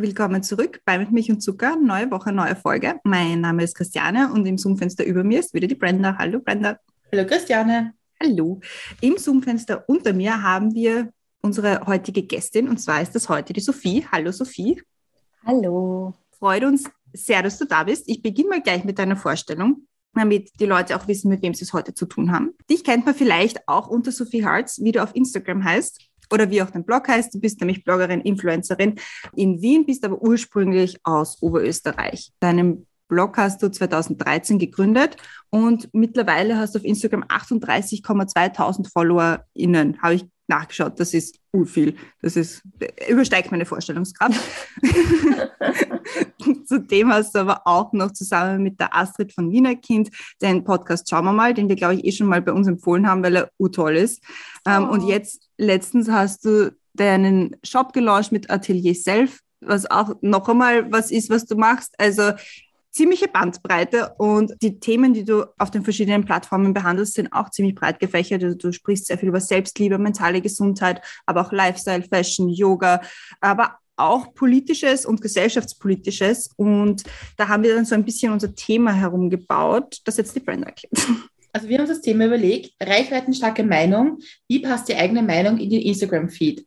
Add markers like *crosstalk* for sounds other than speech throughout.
Willkommen zurück bei Mit Milch und Zucker, neue Woche, neue Folge. Mein Name ist Christiane und im Zoom-Fenster über mir ist wieder die Brenda. Hallo Brenda. Hallo Christiane. Hallo. Im Zoom-Fenster unter mir haben wir unsere heutige Gästin und zwar ist das heute die Sophie. Hallo Sophie. Hallo. Freut uns sehr, dass du da bist. Ich beginne mal gleich mit deiner Vorstellung, damit die Leute auch wissen, mit wem sie es heute zu tun haben. Dich kennt man vielleicht auch unter Sophie Hartz, wie du auf Instagram heißt oder wie auch dein Blog heißt. Du bist nämlich Bloggerin, Influencerin in Wien, bist aber ursprünglich aus Oberösterreich. Deinen Blog hast du 2013 gegründet und mittlerweile hast du auf Instagram 38,2.000 FollowerInnen, habe ich nachgeschaut. Das ist viel. Das ist, übersteigt meine Vorstellungskraft. *laughs* Zudem hast du aber auch noch zusammen mit der Astrid von Wiener Kind den Podcast Schauen wir mal, den wir, glaube ich, eh schon mal bei uns empfohlen haben, weil er urtoll ist. Ähm, Oh. Und jetzt letztens hast du deinen Shop gelauncht mit Atelier Self, was auch noch einmal was ist, was du machst. Also ziemliche Bandbreite und die Themen, die du auf den verschiedenen Plattformen behandelst, sind auch ziemlich breit gefächert. Also du sprichst sehr viel über Selbstliebe, mentale Gesundheit, aber auch Lifestyle, Fashion, Yoga, aber auch politisches und gesellschaftspolitisches. Und da haben wir dann so ein bisschen unser Thema herumgebaut, das jetzt die Brenda erklärt. Also wir haben uns das Thema überlegt, reichweitenstarke Meinung, wie passt die eigene Meinung in den Instagram-Feed?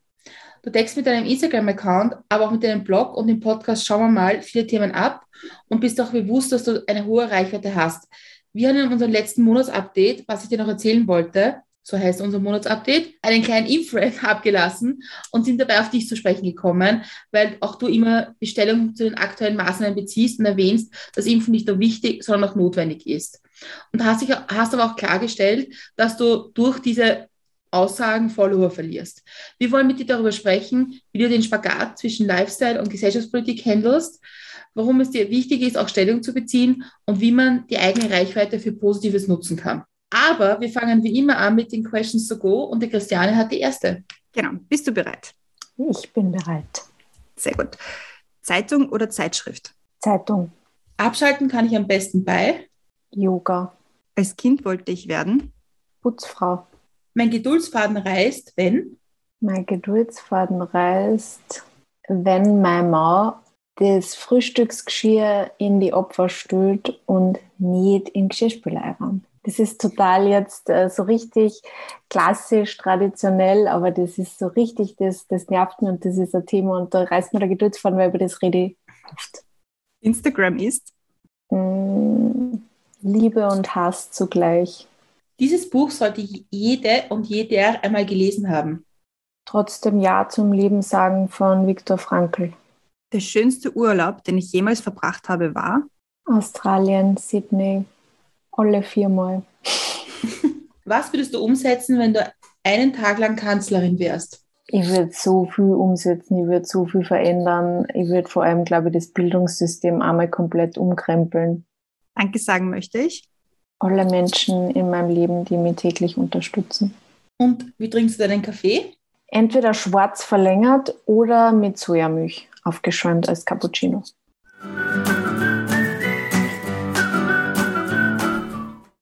Du deckst mit deinem Instagram-Account, aber auch mit deinem Blog und dem Podcast Schauen wir mal viele Themen ab und bist auch bewusst, dass du eine hohe Reichweite hast. Wir haben in unserem letzten Monatsupdate, was ich dir noch erzählen wollte, so heißt unser Monatsupdate, einen kleinen Inframe abgelassen und sind dabei auf dich zu sprechen gekommen, weil auch du immer die Stellung zu den aktuellen Maßnahmen beziehst und erwähnst, dass Impfen nicht nur wichtig, sondern auch notwendig ist. Und hast, dich, hast aber auch klargestellt, dass du durch diese Aussagen Follower verlierst. Wir wollen mit dir darüber sprechen, wie du den Spagat zwischen Lifestyle und Gesellschaftspolitik handelst, warum es dir wichtig ist, auch Stellung zu beziehen und wie man die eigene Reichweite für Positives nutzen kann. Aber wir fangen wie immer an mit den Questions to go und die Christiane hat die erste. Genau. Bist du bereit? Ich bin bereit. Sehr gut. Zeitung oder Zeitschrift? Zeitung, Abschalten kann ich am besten bei. Yoga, Als Kind wollte ich werden. Putzfrau. Mein Geduldsfaden reißt, wenn. Mein Geduldsfaden reißt, wenn meine Mama das Frühstücksgeschirr in die Opfer stülpt und nicht in den Geschirrspülerraum. Das ist total jetzt äh, so richtig klassisch, traditionell, aber das ist so richtig, das, das nervt mich und das ist ein Thema und da reißt mir der Geduldsfaden, weil über das rede ich oft. Instagram ist. Mm, Liebe und Hass zugleich. Dieses Buch sollte jede und jeder einmal gelesen haben. Trotzdem Ja zum Leben sagen von Viktor Frankl. Der schönste Urlaub, den ich jemals verbracht habe, war. Australien, Sydney, alle viermal. *laughs* Was würdest du umsetzen, wenn du einen Tag lang Kanzlerin wärst? Ich würde so viel umsetzen, ich würde so viel verändern. Ich würde vor allem, glaube ich, das Bildungssystem einmal komplett umkrempeln. Danke sagen möchte ich. Alle Menschen in meinem Leben, die mich täglich unterstützen. Und wie trinkst du deinen Kaffee? Entweder schwarz verlängert oder mit Sojamilch aufgeschäumt als Cappuccino.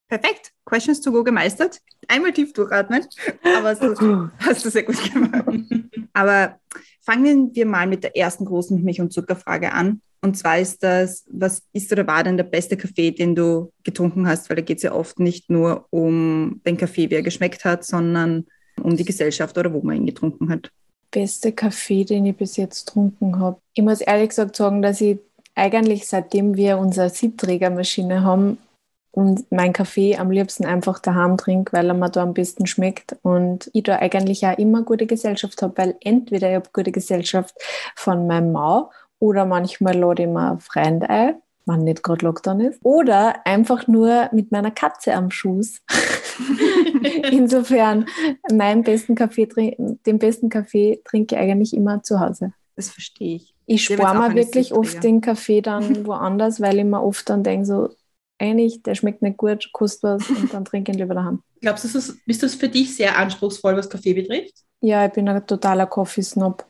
Perfekt. Questions to go gemeistert. Einmal tief durchatmen. Aber so *laughs* hast du sehr gut gemacht. Aber fangen wir mal mit der ersten großen Milch- und Zuckerfrage an. Und zwar ist das, was ist oder war denn der beste Kaffee, den du getrunken hast? Weil da geht es ja oft nicht nur um den Kaffee, wie er geschmeckt hat, sondern um die Gesellschaft oder wo man ihn getrunken hat. Beste Kaffee, den ich bis jetzt getrunken habe. Ich muss ehrlich gesagt sagen, dass ich eigentlich seitdem wir unsere Siebträgermaschine haben und mein Kaffee am liebsten einfach daheim trinke, weil er mir da am besten schmeckt und ich da eigentlich auch immer gute Gesellschaft habe, weil entweder ich habe gute Gesellschaft von meinem Mann oder manchmal lade ich mir einen Freund ein, wenn nicht gerade Lockdown ist, oder einfach nur mit meiner Katze am Schuss. *laughs* Insofern, meinen besten Kaffee, den besten Kaffee trinke ich eigentlich immer zu Hause. Das verstehe ich. Ich spare mir wirklich oft den Kaffee dann *laughs* woanders, weil ich mir oft dann denke, so, eigentlich, der schmeckt nicht gut, kostet was und dann trinke ich ihn lieber daheim. Glaubst du, ist- bist du für dich sehr anspruchsvoll, was Kaffee betrifft? Ja, ich bin ein totaler Coffee-Snob.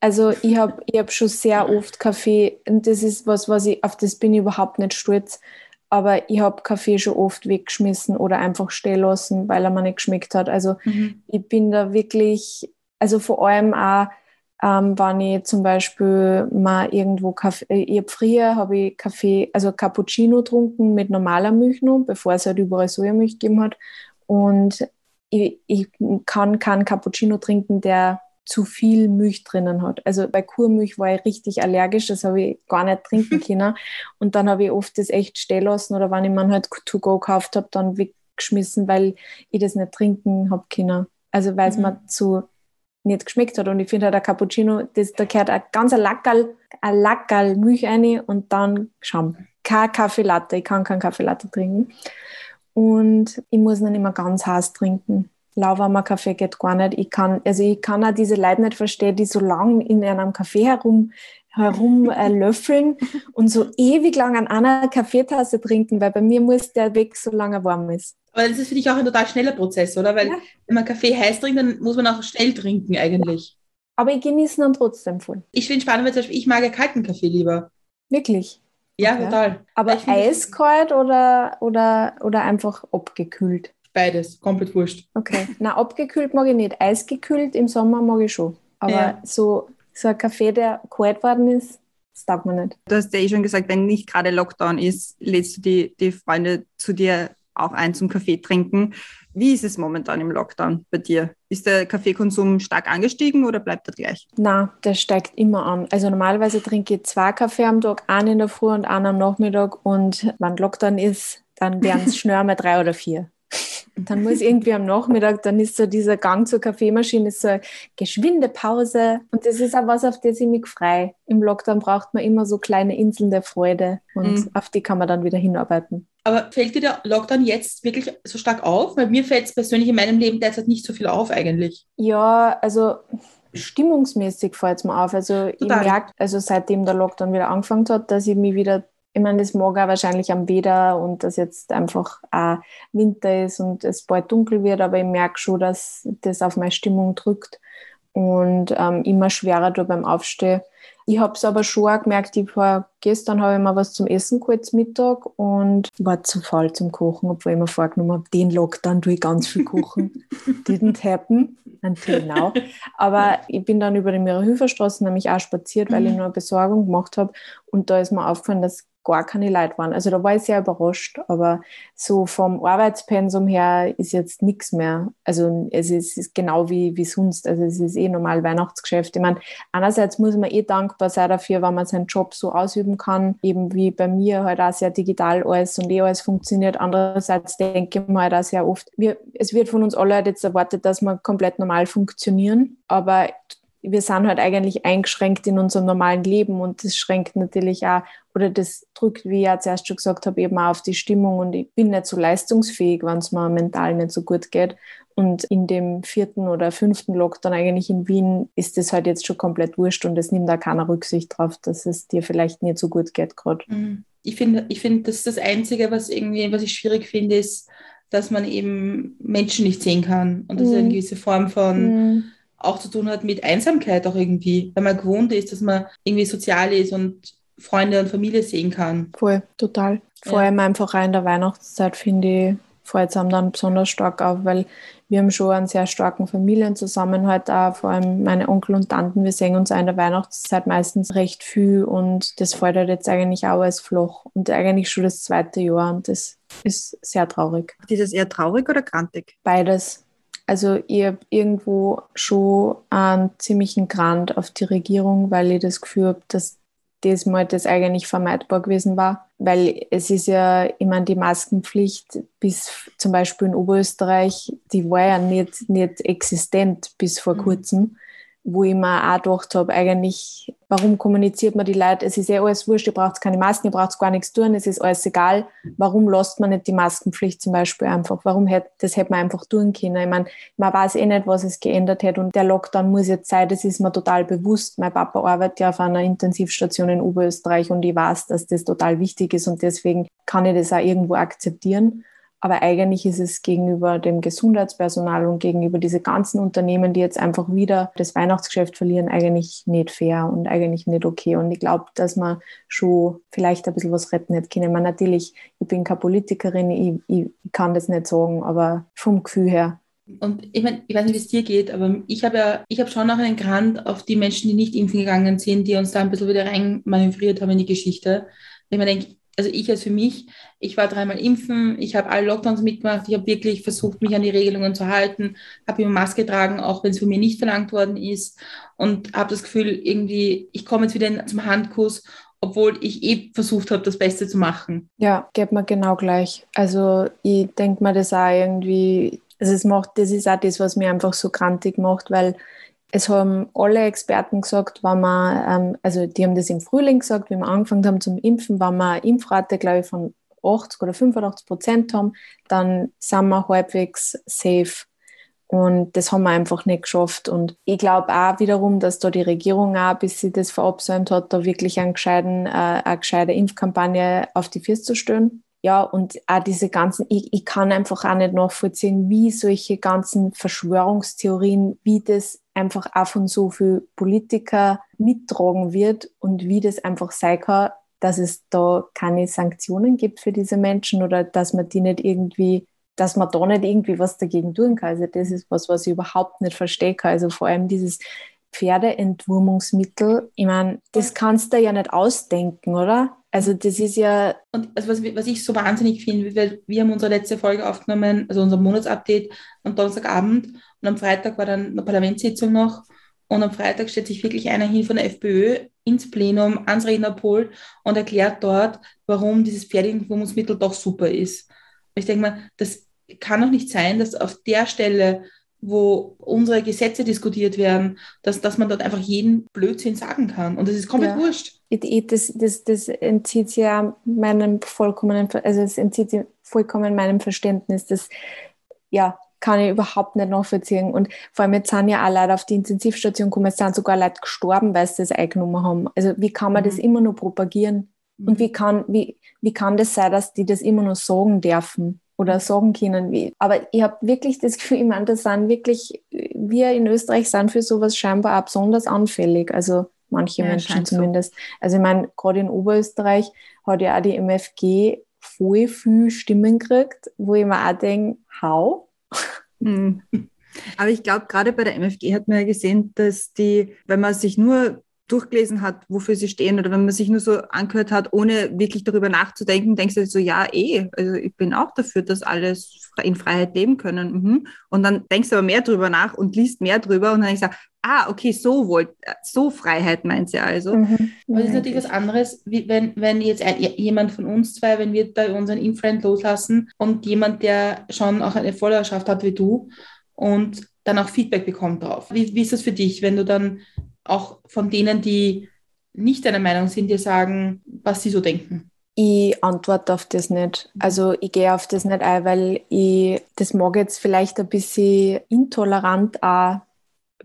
Also ich habe ich hab schon sehr oft Kaffee und das ist was, was ich, auf das bin ich überhaupt nicht stolz. Aber ich habe Kaffee schon oft weggeschmissen oder einfach stehen lassen, weil er mir nicht geschmeckt hat. Also ich bin da wirklich, also vor allem auch, ähm, wenn ich zum Beispiel mal irgendwo Kaffee, äh, ich hab früher habe ich Kaffee, also Cappuccino getrunken mit normaler Milch noch, bevor es halt überall Sojamilch gegeben hat. Und ich, ich kann keinen Cappuccino trinken, der zu viel Milch drinnen hat. Also bei Kuhmilch war ich richtig allergisch, das habe ich gar nicht trinken *laughs* können. Und dann habe ich oft das echt stehen lassen oder wenn ich mir halt to go gekauft habe, dann weggeschmissen, weil ich das nicht trinken habe können. Also weil es Mhm. mir zu nicht geschmeckt hat. Und ich finde halt ein Cappuccino, das, da gehört ein ganz ein Lackerl, ein Lackerl Milch rein und dann Schaum. Kein Kaffee Latte, ich kann keinen Kaffee Latte trinken. Und ich muss ihn immer ganz heiß trinken. Lauwarmer Kaffee geht gar nicht. Ich kann, also ich kann auch diese Leute nicht verstehen, die so lang in einem Kaffee herum, herum äh, *laughs* löffeln und so ewig lang an einer Kaffeetasse trinken, weil bei mir muss der weg, solange er warm ist. Aber das ist für dich auch ein total schneller Prozess, oder? Weil Ja. wenn man Kaffee heiß trinkt, dann muss man auch schnell trinken eigentlich. Aber ich genieße ihn dann trotzdem voll. Ich finde spannend, weil zum Beispiel ich mag ja kalten Kaffee lieber. Wirklich. Ja, Okay. total. Aber Ich finde- eiskalt oder, oder, oder einfach abgekühlt? Beides, komplett wurscht. Okay. Na, abgekühlt mag ich nicht. Eisgekühlt im Sommer mag ich schon. Aber Ja. so, so ein Kaffee, der kalt worden ist, das taugt mir nicht. Du hast ja eh schon gesagt, wenn nicht gerade Lockdown ist, lädst du die, die Freunde zu dir auch ein zum Kaffee trinken. Wie ist es momentan im Lockdown bei dir? Ist der Kaffeekonsum stark angestiegen oder bleibt er gleich? Na, der steigt immer an. Also normalerweise trinke ich zwei Kaffee am Tag, einen in der Früh und einen am Nachmittag. Und wenn Lockdown ist, dann werden es *laughs* schnell mal drei oder vier. Und dann muss irgendwie am Nachmittag, dann ist so dieser Gang zur Kaffeemaschine, ist so eine geschwinde Pause. Und das ist auch was, auf das ich mich frei. Im Lockdown braucht man immer so kleine Inseln der Freude. Und Mhm. auf die kann man dann wieder hinarbeiten. Aber fällt dir der Lockdown jetzt wirklich so stark auf? Weil mir fällt es persönlich in meinem Leben derzeit nicht so viel auf eigentlich. Ja, also stimmungsmäßig fällt es mir auf. Also ich Total. merke, also seitdem der Lockdown wieder angefangen hat, dass ich mich wieder, ich meine, das mag auch wahrscheinlich am Wetter und dass jetzt einfach auch Winter ist und es bald dunkel wird, aber ich merke schon, dass das auf meine Stimmung drückt und ähm, immer schwerer da beim Aufstehen. Ich habe es aber schon auch gemerkt, ich war, gestern habe ich mir was zum Essen zum Mittag und war zu faul zum Kochen, obwohl ich mir vorgenommen habe, den Lockdown tue ich ganz viel kochen. *laughs* Didn't happen until now. Aber ich bin dann über die Mira-Hüfer-Straße nämlich auch spaziert, weil ich Mhm. nur eine Besorgung gemacht habe und da ist mir aufgefallen, dass gar keine Leute waren. Also da war ich sehr überrascht, aber so vom Arbeitspensum her ist jetzt nichts mehr. Also es ist, ist genau wie, wie sonst. Also es ist eh normal Weihnachtsgeschäft. Ich meine, einerseits muss man eh dankbar sein dafür, wenn man seinen Job so ausüben kann, eben wie bei mir halt auch sehr digital alles und eh alles funktioniert. Andererseits denke ich mir halt auch sehr oft, wir, es wird von uns alle halt jetzt erwartet, dass wir komplett normal funktionieren, aber wir sind halt eigentlich eingeschränkt in unserem normalen Leben und das schränkt natürlich auch oder das drückt, wie ich ja zuerst schon gesagt habe, eben auch auf die Stimmung und ich bin nicht so leistungsfähig, wenn es mir mental nicht so gut geht. Und in dem vierten oder fünften Lockdown eigentlich in Wien ist das halt jetzt schon komplett wurscht und es nimmt da keiner Rücksicht drauf, dass es dir vielleicht nicht so gut geht gerade. Mhm. Ich finde, ich finde, das ist das Einzige, was irgendwie, was ich schwierig finde, ist, dass man eben Menschen nicht sehen kann und dass Mhm. eine gewisse Form von Mhm. Auch zu tun hat mit Einsamkeit auch irgendwie, weil man gewohnt ist, dass man irgendwie sozial ist und Freunde und Familie sehen kann. Voll, total. Vor Ja. allem einfach auch in der Weihnachtszeit, finde ich, fällt es einem dann besonders stark auf, weil wir haben schon einen sehr starken Familienzusammenhalt auch, vor allem meine Onkel und Tanten, wir sehen uns auch in der Weihnachtszeit meistens recht viel und das fällt halt jetzt eigentlich auch als Floch und eigentlich schon das zweite Jahr und das ist sehr traurig. Ist es eher traurig oder grantig? Beides. Also ich habe irgendwo schon einen ziemlichen Grant auf die Regierung, weil ich das Gefühl habe, dass das mal das eigentlich vermeidbar gewesen war. Weil es ist ja, meine, die Maskenpflicht bis zum Beispiel in Oberösterreich, die war ja nicht, nicht existent bis vor Mhm. kurzem. Wo ich mir auch gedacht habe, eigentlich, warum kommuniziert man die Leute? Es ist eh alles wurscht, ihr braucht keine Masken, ihr braucht gar nichts tun, es ist alles egal. Warum lässt man nicht die Maskenpflicht zum Beispiel einfach? Warum hätte, das hätte man einfach tun können? Ich meine, man weiß eh nicht, was es geändert hat und der Lockdown muss jetzt sein, das ist mir total bewusst. Mein Papa arbeitet ja auf einer Intensivstation in Oberösterreich und ich weiß, dass das total wichtig ist und deswegen kann ich das auch irgendwo akzeptieren. Aber eigentlich ist es gegenüber dem Gesundheitspersonal und gegenüber diese ganzen Unternehmen, die jetzt einfach wieder das Weihnachtsgeschäft verlieren, eigentlich nicht fair und eigentlich nicht okay. Und ich glaube, dass man schon vielleicht ein bisschen was retten hätte können. Man natürlich, ich bin keine Politikerin, ich, ich kann das nicht sagen, aber vom Gefühl her und ich meine, ich weiß nicht, wie es dir geht, aber ich habe ja, ich habe schon noch einen Grant auf die Menschen, die nicht impfen gegangen sind, die uns da ein bisschen wieder rein manövriert haben in die Geschichte. Ich denke, also ich als für mich, ich war dreimal impfen, ich habe alle Lockdowns mitgemacht, ich habe wirklich versucht, mich an die Regelungen zu halten, habe immer Maske getragen, auch wenn es von mir nicht verlangt worden ist und habe das Gefühl, irgendwie, ich komme jetzt wieder zum Handkuss, obwohl ich eh versucht habe, das Beste zu machen. Ja, geht mir genau gleich. Also ich denke mir das auch irgendwie, also es macht, das ist auch das, was mir einfach so krantig macht, weil es haben alle Experten gesagt, wenn man, ähm, also die haben das im Frühling gesagt, wie wir angefangen haben zum Impfen, wenn wir eine Impfrate, glaube ich, von 80 oder 85 Prozent haben, dann sind wir halbwegs safe. Und das haben wir einfach nicht geschafft. Und ich glaube auch wiederum, dass da die Regierung auch, bis sie das verabsäumt hat, da wirklich einen gescheiten, äh, eine gescheite Impfkampagne auf die Füße zu stellen. Ja, und auch diese ganzen, ich, ich kann einfach auch nicht nachvollziehen, wie solche ganzen Verschwörungstheorien, wie das einfach auch von so viel Politiker mittragen wird und wie das einfach sein kann, dass es da keine Sanktionen gibt für diese Menschen oder dass man die nicht irgendwie, dass man da nicht irgendwie was dagegen tun kann. Also das ist was, was ich überhaupt nicht verstehe. Also vor allem dieses Pferdeentwurmungsmittel, ich meine, das kannst du ja nicht ausdenken, oder? Also das ist ja. Und also was, was ich so wahnsinnig finde, wir, wir haben unsere letzte Folge aufgenommen, also unser Monatsupdate am Donnerstagabend und am Freitag war dann eine Parlamentssitzung noch und am Freitag stellt sich wirklich einer hin von der FPÖ ins Plenum, ans Rednerpult und erklärt dort, warum dieses Pferdeinformungsmittel doch super ist. Ich denke mal, das kann doch nicht sein, dass auf der Stelle wo unsere Gesetze diskutiert werden, dass, dass man dort einfach jeden Blödsinn sagen kann. Und das ist komplett ja. wurscht. Das, das, das entzieht sich ja meinem vollkommenen, also es entzieht vollkommen meinem Verständnis. Das, ja, kann ich überhaupt nicht nachvollziehen. Und vor allem jetzt sind ja auch Leute auf die Intensivstation gekommen, es sind sogar Leute gestorben, weil sie das eingenommen haben. Also wie kann man mhm. das immer nur propagieren? Mhm. Und wie kann, wie, wie kann das sein, dass die das immer nur sagen dürfen? Oder sagen können. Wie. Aber ich habe wirklich das *laughs* Gefühl, ich meine, das sind wirklich, wir in Österreich sind für sowas scheinbar auch besonders anfällig. Also manche ja, Menschen zumindest. So. Also ich meine, gerade in Oberösterreich hat ja auch die MFG voll viel Stimmen gekriegt, wo ich mir auch denke, how? Hm. Aber ich glaube, gerade bei der MFG hat man ja gesehen, dass die, wenn man sich nur durchgelesen hat, wofür sie stehen oder wenn man sich nur so angehört hat, ohne wirklich darüber nachzudenken, denkst du so, ja, eh, also ich bin auch dafür, dass alles in Freiheit leben können. Mhm. Und dann denkst du aber mehr drüber nach und liest mehr drüber und dann denkst du, ah, okay, so wollt, so Freiheit meint sie also. Mhm. Aber das ist natürlich was anderes, wie wenn, wenn jetzt ein, jemand von uns zwei, wenn wir bei unseren Infriend loslassen und jemand, der schon auch eine Followerschaft hat wie du und dann auch Feedback bekommt drauf. Wie, wie ist das für dich, wenn du dann auch von denen, die nicht deiner Meinung sind, dir sagen, was sie so denken? Ich antworte auf das nicht. Also ich gehe auf das nicht ein, weil ich, das mag jetzt vielleicht ein bisschen intolerant auch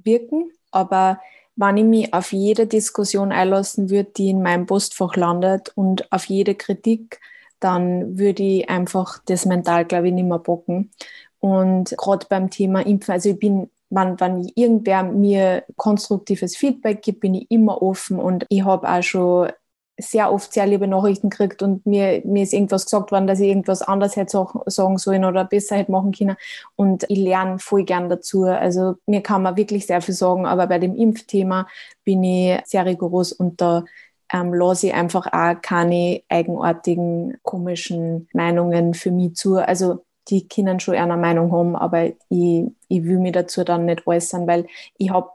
wirken, aber wenn ich mich auf jede Diskussion einlassen würde, die in meinem Postfach landet und auf jede Kritik, dann würde ich einfach das mental, glaube ich, nicht mehr bocken. Und gerade beim Thema Impfen, also ich bin wenn, wenn irgendwer mir konstruktives Feedback gibt, bin ich immer offen und ich habe auch schon sehr oft sehr liebe Nachrichten gekriegt und mir, mir ist irgendwas gesagt worden, dass ich irgendwas anders hätte sagen sollen oder besser hätte machen können. Und ich lerne voll gern dazu. Also mir kann man wirklich sehr viel sagen, aber bei dem Impfthema bin ich sehr rigoros und da ähm, lasse ich einfach auch keine eigenartigen, komischen Meinungen für mich zu. Also die können schon eine Meinung haben, aber ich, ich will mich dazu dann nicht äußern, weil ich habe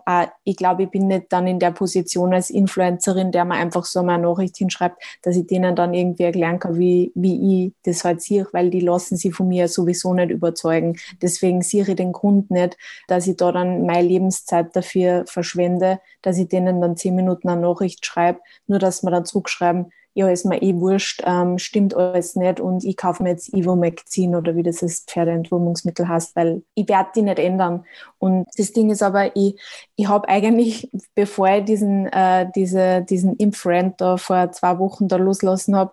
ich glaube, ich bin nicht dann in der Position als Influencerin, der mir einfach so eine Nachricht hinschreibt, dass ich denen dann irgendwie erklären kann, wie, wie ich das halt sehe, weil die lassen sie von mir sowieso nicht überzeugen. Deswegen sehe ich den Grund nicht, dass ich da dann meine Lebenszeit dafür verschwende, dass ich denen dann zehn Minuten eine Nachricht schreibe, nur dass wir dann zurückschreiben, ja, ist mir eh wurscht, ähm, stimmt alles nicht und ich kaufe mir jetzt Ivo-Magazin oder wie das ist, Pferdeentwurmungsmittel heißt, weil ich werde die nicht ändern. Und das Ding ist aber, ich, ich habe eigentlich, *laughs* bevor ich diesen, äh, diese, diesen Impfrand da vor zwei Wochen da loslassen habe,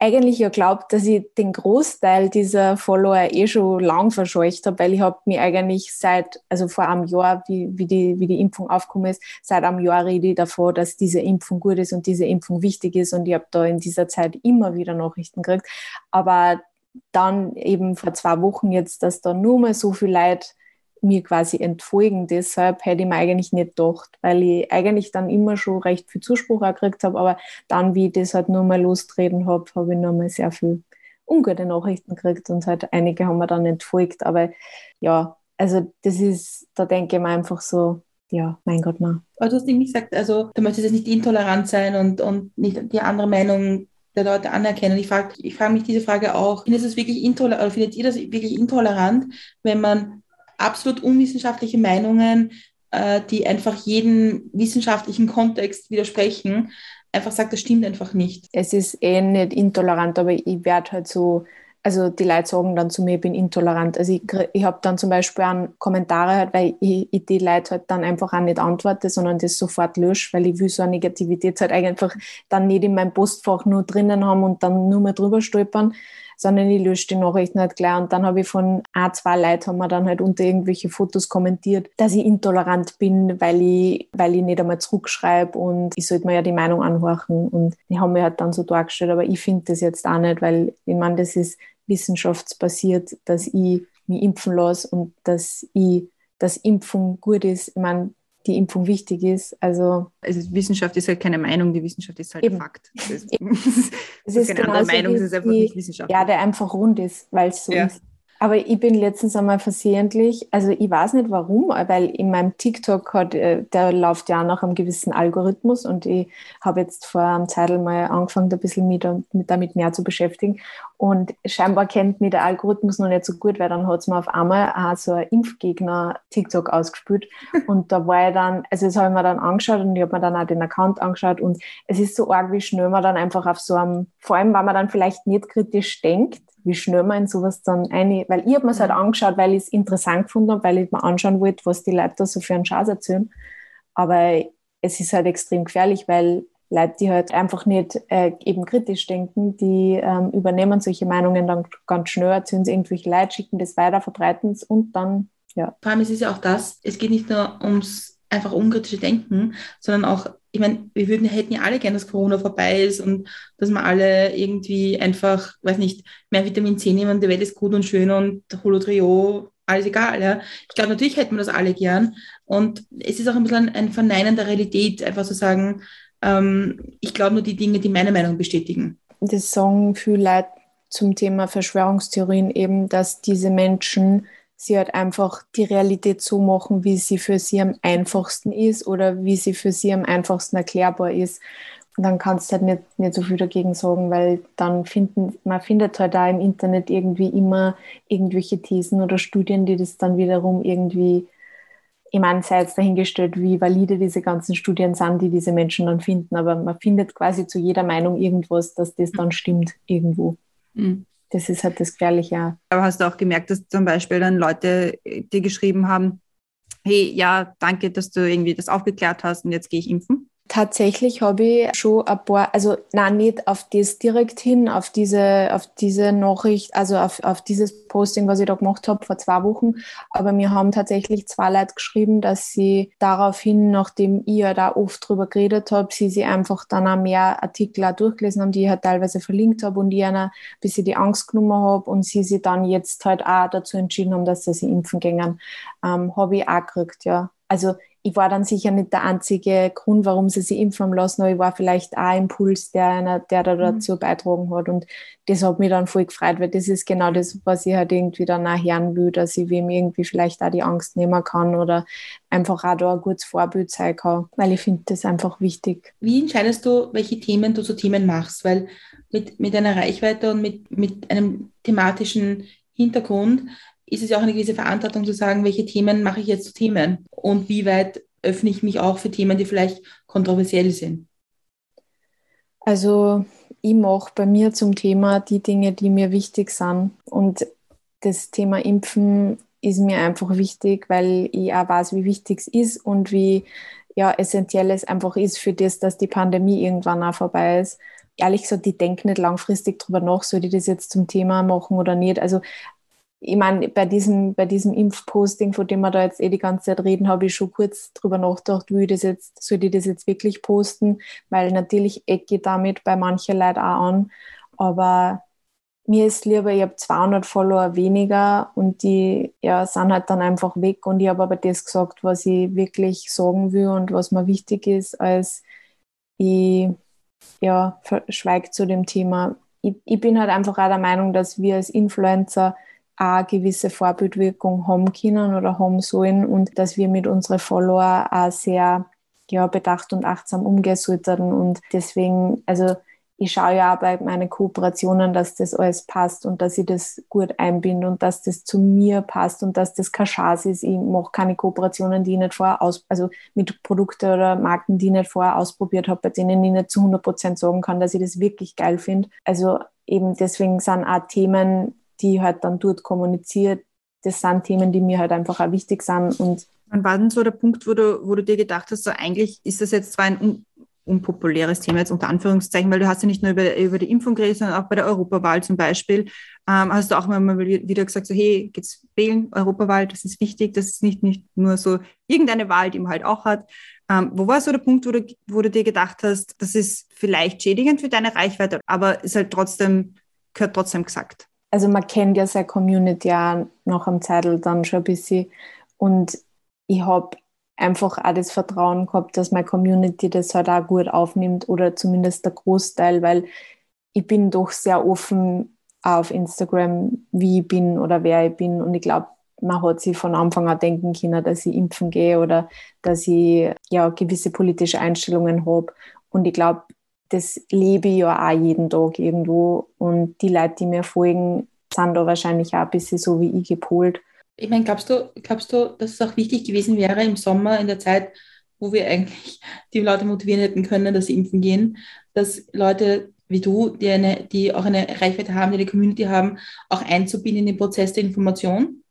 eigentlich ja glaubt, dass ich den Großteil dieser Follower eh schon lang verscheucht habe, weil ich habe mich eigentlich seit, also vor einem Jahr, wie, wie, die, wie die Impfung aufgekommen ist, seit einem Jahr rede ich davor, dass diese Impfung gut ist und diese Impfung wichtig ist und ich habe da in dieser Zeit immer wieder Nachrichten gekriegt. Aber dann eben vor zwei Wochen jetzt, dass da nur mal so viel Leute mir quasi entfolgen. Deshalb hätte ich mir eigentlich nicht gedacht, weil ich eigentlich dann immer schon recht viel Zuspruch gekriegt habe, aber dann, wie ich das halt nur mal lostreten habe, habe ich nur mal sehr viel ungute Nachrichten gekriegt und halt einige haben mir dann entfolgt. Aber ja, also das ist, da denke ich mir einfach so, ja, mein Gott, mal. Aber du hast nämlich gesagt, also du möchtest jetzt nicht intolerant sein und, und nicht die andere Meinung der Leute anerkennen. Ich frage ich frag mich diese Frage auch, findet, es wirklich intolerant, findet ihr das wirklich intolerant, wenn man absolut unwissenschaftliche Meinungen, äh, die einfach jeden wissenschaftlichen Kontext widersprechen, einfach sagt, das stimmt einfach nicht. Es ist eh nicht intolerant, aber ich werde halt so, also die Leute sagen dann zu mir, ich bin intolerant. Also ich, ich habe dann zum Beispiel an Kommentare halt, weil ich, ich, die Leute halt dann einfach auch nicht antworte, sondern das sofort lösche, weil ich will so eine Negativität halt einfach dann nicht in meinem Postfach nur drinnen haben und dann nur mal drüber stolpern, sondern ich lösche die Nachrichten halt gleich. Und dann habe ich von ein, zwei Leuten haben wir dann halt unter irgendwelche Fotos kommentiert, dass ich intolerant bin, weil ich, weil ich nicht einmal zurückschreibe und ich sollte mir ja die Meinung anhorchen. Und die haben mir halt dann so dargestellt, aber ich finde das jetzt auch nicht, weil ich meine, das ist wissenschaftsbasiert, dass ich mich impfen lasse und dass ich, dass Impfung gut ist. Ich meine, die Impfung wichtig ist. Also, also Wissenschaft ist halt keine Meinung, die Wissenschaft ist halt eben. Fakt. Das *laughs* ist, es ist keine andere Meinung, es ist einfach nicht Wissenschaft. Ja, der einfach rund ist, weil es so ja. ist. Aber ich bin letztens einmal versehentlich, also ich weiß nicht warum, weil in meinem TikTok hat, äh, der läuft ja nach einem gewissen Algorithmus und ich habe jetzt vor einem Zeitl mal angefangen, ein bisschen mit, mit damit mehr zu beschäftigen. Und scheinbar kennt mich der Algorithmus noch nicht so gut, weil dann hat es mir auf einmal auch so ein Impfgegner-TikTok ausgespielt. *laughs* Und da war ich dann, also das habe ich mir dann angeschaut und ich habe mir dann auch den Account angeschaut und es ist so arg, wie schnell man dann einfach auf so einem, vor allem, weil man dann vielleicht nicht kritisch denkt, wie schnell man in sowas dann eine, weil ich habe mir es halt mhm. angeschaut, weil ich es interessant gefunden habe, weil ich mir anschauen wollte, was die Leute da so für einen Schatz erzählen. Aber es ist halt extrem gefährlich, weil Leute, die halt einfach nicht äh, eben kritisch denken, die ähm, übernehmen solche Meinungen dann ganz schnell, erzählen sie irgendwelche Leute, schicken das weiter, verbreiten es und dann, ja. Vor allem ist es ja auch das, es geht nicht nur ums einfach unkritische Denken, sondern auch ich meine, wir würden, hätten ja alle gerne, dass Corona vorbei ist und dass wir alle irgendwie einfach, weiß nicht, mehr Vitamin C nehmen, die Welt ist gut und schön und Holotrio, alles egal. Ja. Ich glaube, natürlich hätten wir das alle gern. Und es ist auch ein bisschen ein Verneinen der Realität, einfach zu sagen, ähm, ich glaube nur die Dinge, die meine Meinung bestätigen. Das sagen viele Leute zum Thema Verschwörungstheorien eben, dass diese Menschen sie halt einfach die Realität so machen, wie sie für sie am einfachsten ist oder wie sie für sie am einfachsten erklärbar ist. Und dann kannst du halt nicht, nicht so viel dagegen sagen, weil dann finden, man findet halt da im Internet irgendwie immer irgendwelche Thesen oder Studien, die das dann wiederum irgendwie, ich meine, sei jetzt dahingestellt, wie valide diese ganzen Studien sind, die diese Menschen dann finden, aber man findet quasi zu jeder Meinung irgendwas, dass das dann stimmt irgendwo. Mhm. Das ist halt das Gefährliche. Aber hast du auch gemerkt, dass zum Beispiel dann Leute äh, dir geschrieben haben, hey, ja, danke, dass du irgendwie das aufgeklärt hast und jetzt gehe ich impfen? Tatsächlich habe ich schon ein paar, also nein, nicht auf das direkt hin, auf diese, auf diese Nachricht, also auf, auf dieses Posting, was ich da gemacht habe vor zwei Wochen. Aber mir haben tatsächlich zwei Leute geschrieben, dass sie daraufhin, nachdem ich ja da oft drüber geredet habe, sie sich einfach dann auch mehr Artikel auch durchgelesen haben, die ich halt teilweise verlinkt habe und ich einer ein bisschen die Angst genommen habe und sie sich dann jetzt halt auch dazu entschieden haben, dass sie sich impfen gingen. Ähm, habe ich auch gekriegt, ja. Also ich war dann sicher nicht der einzige Grund, warum sie sich impfen lassen, aber ich war vielleicht auch ein Impuls, der, einer, der da mhm. dazu beitragen hat. Und das hat mich dann voll gefreut, weil das ist genau das, was ich halt irgendwie dann auch hören will, dass ich wem irgendwie vielleicht auch die Angst nehmen kann oder einfach auch da ein gutes Vorbild sein kann, weil ich finde das einfach wichtig. Wie entscheidest du, welche Themen du zu Themen machst? Weil mit, mit einer Reichweite und mit, mit einem thematischen Hintergrund ist es ja auch eine gewisse Verantwortung zu sagen, welche Themen mache ich jetzt zu Themen und wie weit öffne ich mich auch für Themen, die vielleicht kontroversiell sind. Also ich mache bei mir zum Thema die Dinge, die mir wichtig sind. Und das Thema Impfen ist mir einfach wichtig, weil ich auch weiß, wie wichtig es ist und wie ja, essentiell es einfach ist für das, dass die Pandemie irgendwann auch vorbei ist. Ehrlich gesagt, ich denke nicht langfristig darüber nach, soll ich das jetzt zum Thema machen oder nicht. Also ich meine, bei diesem, bei diesem Impfposting, von dem wir da jetzt eh die ganze Zeit reden, habe ich schon kurz drüber nachgedacht, wie ich das jetzt, soll ich das jetzt wirklich posten, weil natürlich ecke ich damit bei manchen Leuten auch an, aber mir ist lieber, ich habe 200 Follower weniger und die ja, sind halt dann einfach weg. Und ich habe aber das gesagt, was ich wirklich sagen will und was mir wichtig ist, als ich ja, schweige zu dem Thema. Ich, ich bin halt einfach auch der Meinung, dass wir als Influencer eine gewisse Vorbildwirkung haben können oder haben sollen und dass wir mit unseren Follower auch sehr ja, bedacht und achtsam umgehen sollten. Und deswegen, also ich schaue ja auch bei meinen Kooperationen, dass das alles passt und dass ich das gut einbinde und dass das zu mir passt und dass das kein Schatz ist. Ich mache keine Kooperationen, die ich nicht vorher aus, also mit Produkten oder Marken, die ich nicht vorher ausprobiert habe, bei denen ich nicht zu 100 Prozent sagen kann, dass ich das wirklich geil finde. Also eben deswegen sind auch Themen, die halt dann dort kommuniziert, das sind Themen, die mir halt einfach auch wichtig sind. Und Wann war denn so der Punkt, wo du, wo du dir gedacht hast, so eigentlich ist das jetzt zwar ein un unpopuläres Thema, jetzt unter Anführungszeichen, weil du hast ja nicht nur über, über die Impfung geredet, sondern auch bei der Europawahl zum Beispiel, ähm, hast du auch mal wieder gesagt, so hey, geht's wählen, Europawahl, das ist wichtig, das ist nicht, nicht nur so irgendeine Wahl, die man halt auch hat. Ähm, wo war so der Punkt, wo du, wo du dir gedacht hast, das ist vielleicht schädigend für deine Reichweite, aber ist halt trotzdem, gehört trotzdem gesagt? Also man kennt ja seine Community ja nach einem Zeitl dann schon ein bisschen. Und ich habe einfach auch das Vertrauen gehabt, dass meine Community das halt auch gut aufnimmt oder zumindest der Großteil, weil ich bin doch sehr offen auf Instagram, wie ich bin oder wer ich bin. Und ich glaube, man hat sich von Anfang an denken können, dass ich impfen gehe oder dass ich ja gewisse politische Einstellungen habe. Und ich glaube, das lebe ich ja auch jeden Tag irgendwo. Und die Leute, die mir folgen, sind da wahrscheinlich auch ein bisschen so wie ich gepolt. Ich meine, glaubst du, glaubst du, dass es auch wichtig gewesen wäre im Sommer, in der Zeit, wo wir eigentlich die Leute motivieren hätten können, dass sie impfen gehen, dass Leute wie du, die, eine, die auch eine Reichweite haben, die eine Community haben, auch einzubinden in den Prozess der Information?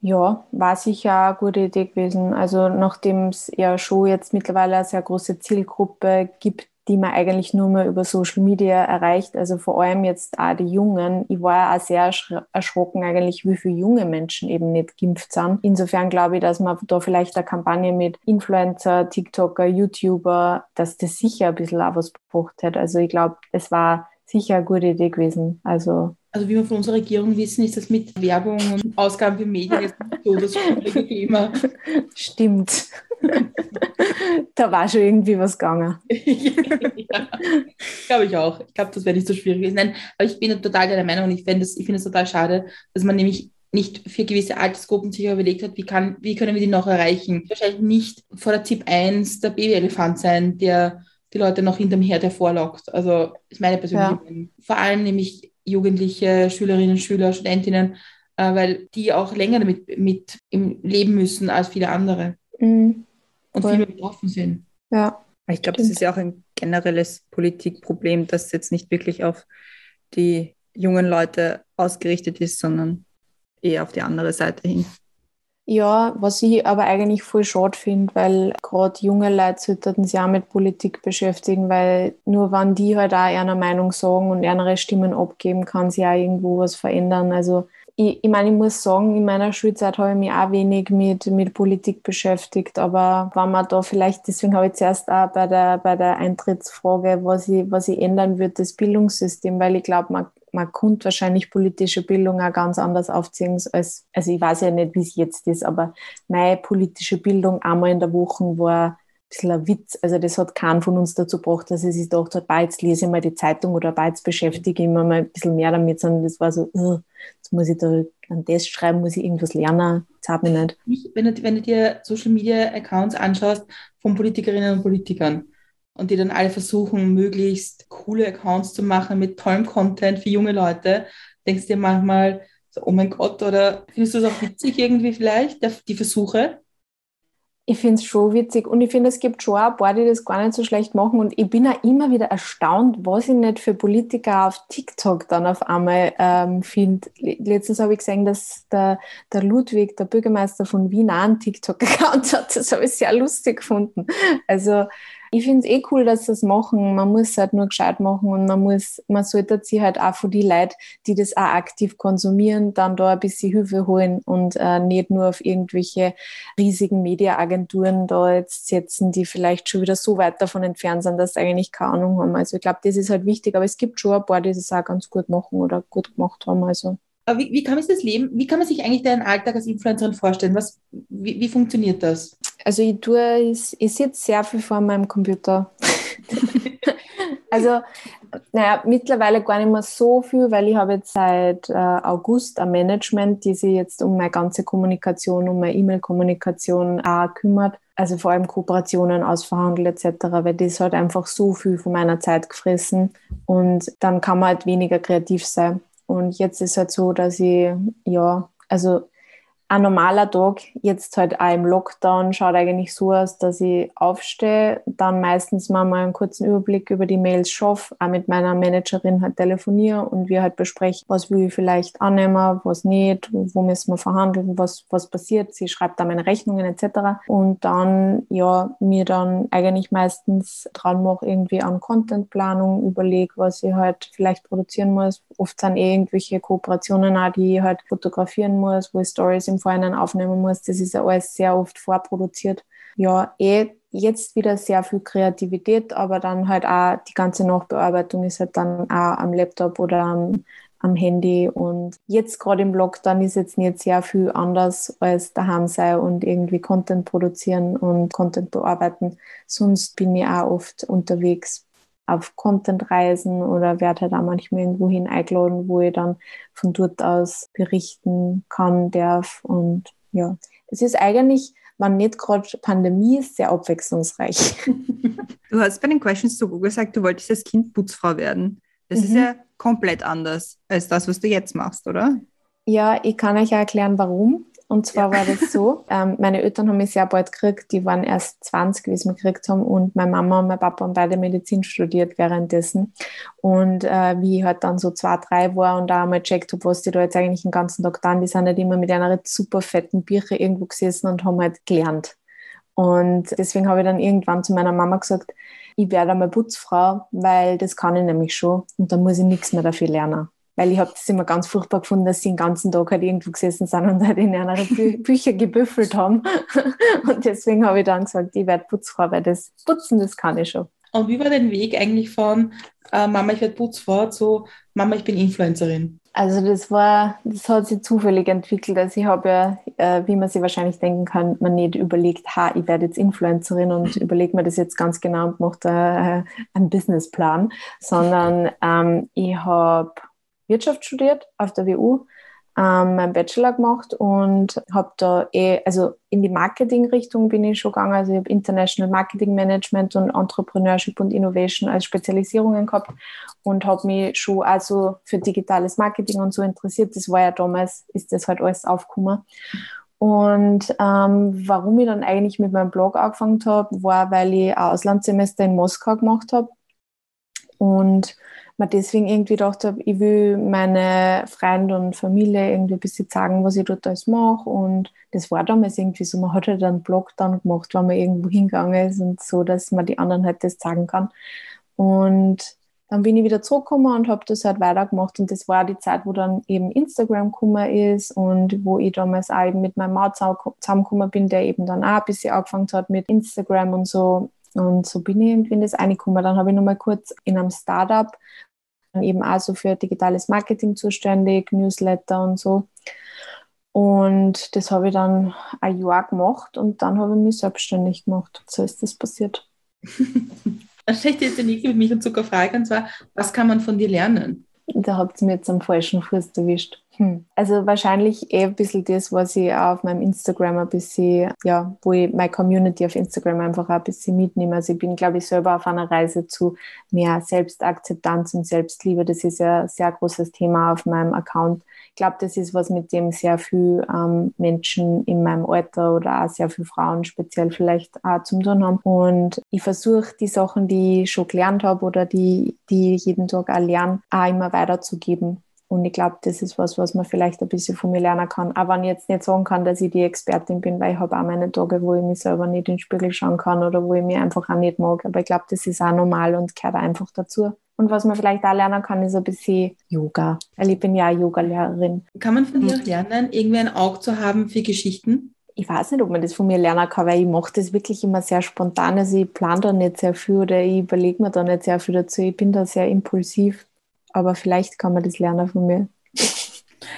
Ja, war sicher eine gute Idee gewesen. Also nachdem es ja schon jetzt mittlerweile eine sehr große Zielgruppe gibt, die man eigentlich nur mehr über Social Media erreicht. Also vor allem jetzt auch die Jungen. Ich war auch sehr erschrocken eigentlich, wie viele junge Menschen eben nicht geimpft sind. Insofern glaube ich, dass man da vielleicht eine Kampagne mit Influencer, TikToker, YouTuber, dass das sicher ein bisschen auch was gebracht hat. Also ich glaube, es war sicher eine gute Idee gewesen. Also also wie wir von unserer Regierung wissen, ist das mit Werbung und Ausgaben für Medien jetzt nicht so das schwierige Thema. *laughs* Stimmt. *laughs* da war schon irgendwie was gegangen. *laughs* ja, glaube ich auch. Ich glaube, das wäre nicht so schwierig gewesen. Nein, aber ich bin total deiner Meinung und ich finde es find total schade, dass man nämlich nicht für gewisse Altersgruppen sich überlegt hat, wie, kann, wie können wir die noch erreichen. Wahrscheinlich nicht vor der ZIP 1 der Babyelefant sein, der die Leute noch hinterm Herd hervorlockt. Also ist meine persönliche ja. Meinung. Vor allem nämlich Jugendliche, Schülerinnen, Schüler, Studentinnen, äh, weil die auch länger damit mit im Leben müssen als viele andere mhm. Und viel mehr betroffen sind. Ja. Ich glaube, das ist ja auch ein generelles Politikproblem, das jetzt nicht wirklich auf die jungen Leute ausgerichtet ist, sondern eher auf die andere Seite hin. Ja, was ich aber eigentlich voll schade finde, weil gerade junge Leute sollten sich auch mit Politik beschäftigen, weil nur wenn die halt auch eine Meinung sagen und ihre Stimmen abgeben, kann sich auch irgendwo was verändern. Also ich, ich meine, ich muss sagen, in meiner Schulzeit habe ich mich auch wenig mit, mit Politik beschäftigt, aber wenn man da vielleicht, deswegen habe ich zuerst auch bei der, bei der Eintrittsfrage, was ich, was ich ändern würde, das Bildungssystem, weil ich glaube, man man konnte wahrscheinlich politische Bildung auch ganz anders aufziehen als, also ich weiß ja nicht, wie es jetzt ist, aber meine politische Bildung einmal in der Woche war bisschen ein Witz. Also das hat keinen von uns dazu gebracht, dass er sich gedacht hat, jetzt lese ich mal die Zeitung oder jetzt beschäftige ich mich mal ein bisschen mehr damit, sondern das war so, jetzt muss ich da einen Test schreiben, muss ich irgendwas lernen, das hat mich nicht. Wenn du, wenn du dir Social Media Accounts anschaust von Politikerinnen und Politikern, und die dann alle versuchen, möglichst coole Accounts zu machen mit tollem Content für junge Leute, denkst du dir manchmal, so, oh mein Gott, oder findest du es auch witzig irgendwie vielleicht, die Versuche? Ich finde es schon witzig und ich finde, es gibt schon ein paar, die das gar nicht so schlecht machen und ich bin auch immer wieder erstaunt, was ich nicht für Politiker auf TikTok dann auf einmal ähm, finde. Letztens habe ich gesehen, dass der, der Ludwig, der Bürgermeister von Wien, auch einen TikTok-Account *laughs* hat. Das habe ich sehr lustig gefunden. Also ich finde es eh cool, dass sie das machen. Man muss es halt nur gescheit machen und man muss, man sollte sich halt auch von den Leuten, die das auch aktiv konsumieren, dann da ein bisschen Hilfe holen und äh, nicht nur auf irgendwelche riesigen Mediaagenturen da jetzt setzen, die vielleicht schon wieder so weit davon entfernt sind, dass sie eigentlich keine Ahnung haben. Also ich glaube, das ist halt wichtig, aber es gibt schon ein paar, die das auch ganz gut machen oder gut gemacht haben. Also. Wie, wie kann man sich das Leben, wie kann man sich eigentlich deinen Alltag als Influencerin vorstellen? Was, wie, wie funktioniert das? Also ich tue, ich, ich sitze sehr viel vor meinem Computer. *laughs* also, naja, mittlerweile gar nicht mehr so viel, weil ich habe jetzt seit äh, August ein Management, die sich jetzt um meine ganze Kommunikation, um meine E-Mail-Kommunikation auch kümmert. Also vor allem Kooperationen ausverhandelt etc., weil das halt einfach so viel von meiner Zeit gefressen und dann kann man halt weniger kreativ sein. Und jetzt ist halt so, dass ich, ja, also ein normaler Tag, jetzt halt auch im Lockdown, schaut eigentlich so aus, dass ich aufstehe, dann meistens mal, einen kurzen Überblick über die Mails schaffe, auch mit meiner Managerin halt telefoniere und wir halt besprechen, was will ich vielleicht annehmen, was nicht, wo müssen wir verhandeln, was, was passiert. Sie schreibt da meine Rechnungen etc. Und dann, ja, mir dann eigentlich meistens dran mache, irgendwie an Contentplanung, überlege, was ich halt vielleicht produzieren muss. Oft sind eh irgendwelche Kooperationen auch, die ich halt fotografieren muss, wo ich Stories Vorhinein aufnehmen muss. Das ist ja alles sehr oft vorproduziert. Ja, eh jetzt wieder sehr viel Kreativität, aber dann halt auch die ganze Nachbearbeitung ist halt dann auch am Laptop oder am, am Handy. Und jetzt gerade im Lockdown ist jetzt nicht sehr viel anders als daheim sein und irgendwie Content produzieren und Content bearbeiten. Sonst bin ich auch oft unterwegs auf Content-Reisen oder werde halt auch manchmal irgendwo hin eingeladen, wo ich dann von dort aus berichten kann, darf. Und ja, es ist eigentlich, wenn nicht gerade Pandemie ist, sehr abwechslungsreich. *laughs* Du hast bei den Questions to Go gesagt, du wolltest als Kind Putzfrau werden. Das mhm. ist ja komplett anders als das, was du jetzt machst, oder? Ja, ich kann euch ja erklären, warum. Und zwar ja. war das so, *laughs* ähm, meine Eltern haben mich sehr bald gekriegt, die waren erst 20, wie sie mich gekriegt haben und meine Mama und mein Papa haben beide Medizin studiert währenddessen. Und äh, wie ich halt dann so zwei, drei war und da einmal checkt habe, was die da jetzt eigentlich den ganzen Tag dann, die sind halt immer mit einer super fetten Bücher irgendwo gesessen und haben halt gelernt. Und deswegen habe ich dann irgendwann zu meiner Mama gesagt, ich werde einmal Putzfrau, weil das kann ich nämlich schon und dann muss ich nichts mehr dafür lernen weil ich habe das immer ganz furchtbar gefunden, dass sie den ganzen Tag halt irgendwo gesessen sind und halt in einer Bü *laughs* Bücher gebüffelt haben. *laughs* Und deswegen habe ich dann gesagt, ich werde Putzfrau, weil das Putzen, das kann ich schon. Und wie war dein Weg eigentlich von äh, Mama, ich werde Putzfrau zu Mama, ich bin Influencerin? Also das war, das hat sich zufällig entwickelt. Also ich habe ja, äh, wie man sich wahrscheinlich denken kann, man nicht überlegt, ha, ich werde jetzt Influencerin und *laughs* überlege mir das jetzt ganz genau und mache da äh, einen Businessplan, sondern ähm, ich habe Wirtschaft studiert auf der WU, ähm, meinen Bachelor gemacht und habe da eh, also in die Marketing-Richtung bin ich schon gegangen. Also ich habe International Marketing Management und Entrepreneurship und Innovation als Spezialisierungen gehabt und habe mich schon also für digitales Marketing und so interessiert. Das war ja damals, ist das halt alles aufgekommen. Und ähm, warum ich dann eigentlich mit meinem Blog angefangen habe, war, weil ich ein Auslandssemester in Moskau gemacht habe und mir deswegen irgendwie gedacht habe, ich will meine Freunde und Familie irgendwie ein bisschen sagen, was ich dort alles mache. Und das war damals irgendwie so, man hat halt einen Blog dann gemacht, wenn man irgendwo hingegangen ist und so, dass man die anderen halt das sagen kann. Und dann bin ich wieder zurückgekommen und habe das halt weitergemacht. Und das war die Zeit, wo dann eben Instagram gekommen ist und wo ich damals auch eben mit meinem Mann zusammengekommen bin, der eben dann auch ein bisschen angefangen hat mit Instagram und so. Und so bin ich irgendwie in das reingekommen. Dann habe ich nochmal kurz in einem Startup eben auch so für digitales Marketing zuständig, Newsletter und so. Und das habe ich dann ein Jahr gemacht und dann habe ich mich selbstständig gemacht. So ist das passiert. *laughs* Dann stelle ich dir jetzt die nächste mit Milch und Zucker Frage und zwar, was kann man von dir lernen? Da habt ihr mir jetzt am falschen Fuß erwischt. Hm. Also wahrscheinlich eh ein bisschen das, was ich auf meinem Instagram ein bisschen, ja, wo ich meine Community auf Instagram einfach ein bisschen mitnehme. Also ich bin, glaube ich, selber auf einer Reise zu mehr Selbstakzeptanz und Selbstliebe. Das ist ja ein sehr großes Thema auf meinem Account. Ich glaube, das ist was, mit dem sehr viele ähm, Menschen in meinem Alter oder auch sehr viele Frauen speziell vielleicht auch zum tun haben. Und ich versuche die Sachen, die ich schon gelernt habe oder die, die ich jeden Tag auch lerne, auch immer weiterzugeben. Und ich glaube, das ist was, was man vielleicht ein bisschen von mir lernen kann. Aber wenn ich jetzt nicht sagen kann, dass ich die Expertin bin, weil ich habe auch meine Tage, wo ich mich selber nicht in den Spiegel schauen kann oder wo ich mich einfach auch nicht mag. Aber ich glaube, das ist auch normal und gehört einfach dazu. Und was man vielleicht auch lernen kann, ist ein bisschen Yoga. Weil ich bin ja Yoga-Lehrerin. Kann man von dir auch lernen, irgendwie ein Auge zu haben für Geschichten? Ich weiß nicht, ob man das von mir lernen kann, weil ich mache das wirklich immer sehr spontan. Also ich plane da nicht sehr viel oder ich überlege mir da nicht sehr viel dazu. Ich bin da sehr impulsiv. Aber vielleicht kann man das lernen von mir.